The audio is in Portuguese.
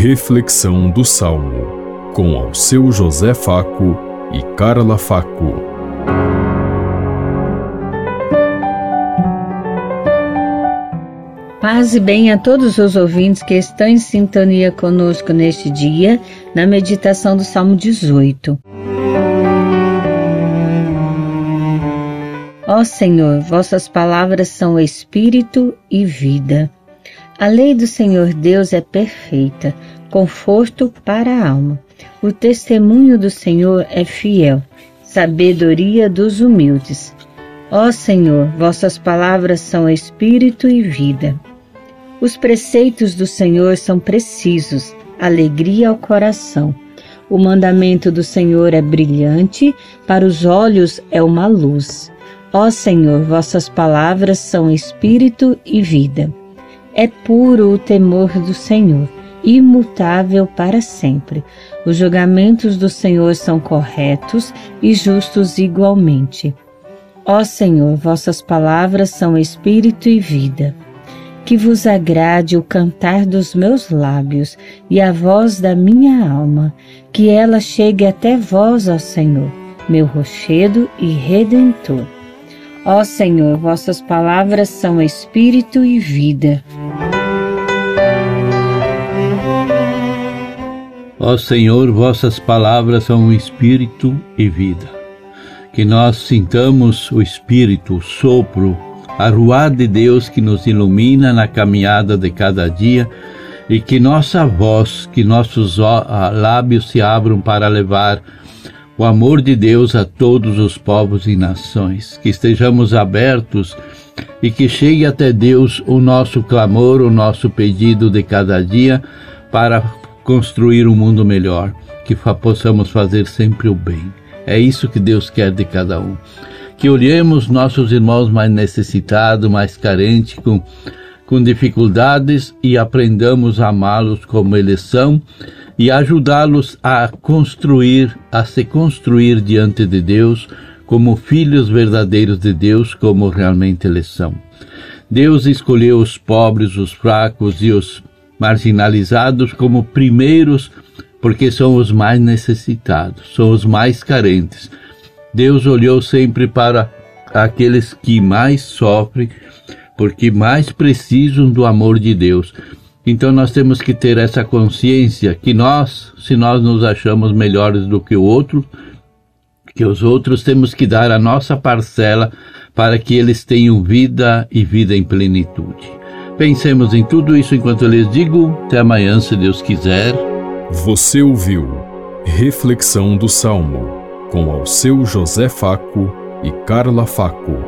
Reflexão do Salmo, com ao seu José Faco e Carla Faco. Paz e bem a todos os ouvintes que estão em sintonia conosco neste dia, na meditação do Salmo 18. Ó Senhor, vossas palavras são espírito e vida. A lei do Senhor Deus é perfeita, conforto para a alma. O testemunho do Senhor é fiel, sabedoria dos humildes. Ó Senhor, vossas palavras são espírito e vida. Os preceitos do Senhor são precisos, alegria ao coração. O mandamento do Senhor é brilhante, para os olhos é uma luz. Ó Senhor, vossas palavras são espírito e vida. É puro o temor do Senhor, imutável para sempre. Os julgamentos do Senhor são corretos e justos igualmente. Ó Senhor, vossas palavras são espírito e vida. Que vos agrade o cantar dos meus lábios e a voz da minha alma, que ela chegue até vós, ó Senhor, meu rochedo e redentor. Ó Senhor, vossas palavras são espírito e vida. Ó Senhor, vossas palavras são espírito e vida. Que nós sintamos o espírito, o sopro, a ruar de Deus que nos ilumina na caminhada de cada dia e que nossa voz, que nossos lábios se abram para levar o amor de Deus a todos os povos e nações, que estejamos abertos e que chegue até Deus o nosso clamor, o nosso pedido de cada dia para construir um mundo melhor, que possamos fazer sempre o bem. É isso que Deus quer de cada um. Que olhemos nossos irmãos mais necessitados, mais carentes, com, com dificuldades e aprendamos a amá-los como eles são e ajudá-los a construir, a se construir diante de Deus como filhos verdadeiros de Deus, como realmente eles são. Deus escolheu os pobres, os fracos e os marginalizados como primeiros, porque são os mais necessitados, são os mais carentes. Deus olhou sempre para aqueles que mais sofrem, porque mais precisam do amor de Deus. Então nós temos que ter essa consciência que nós, se nós nos achamos melhores do que o outro, que os outros temos que dar a nossa parcela para que eles tenham vida e vida em plenitude. Pensemos em tudo isso enquanto eu lhes digo. Até amanhã, se Deus quiser. Você ouviu Reflexão do Salmo com ao seu José Faco e Carla Faco.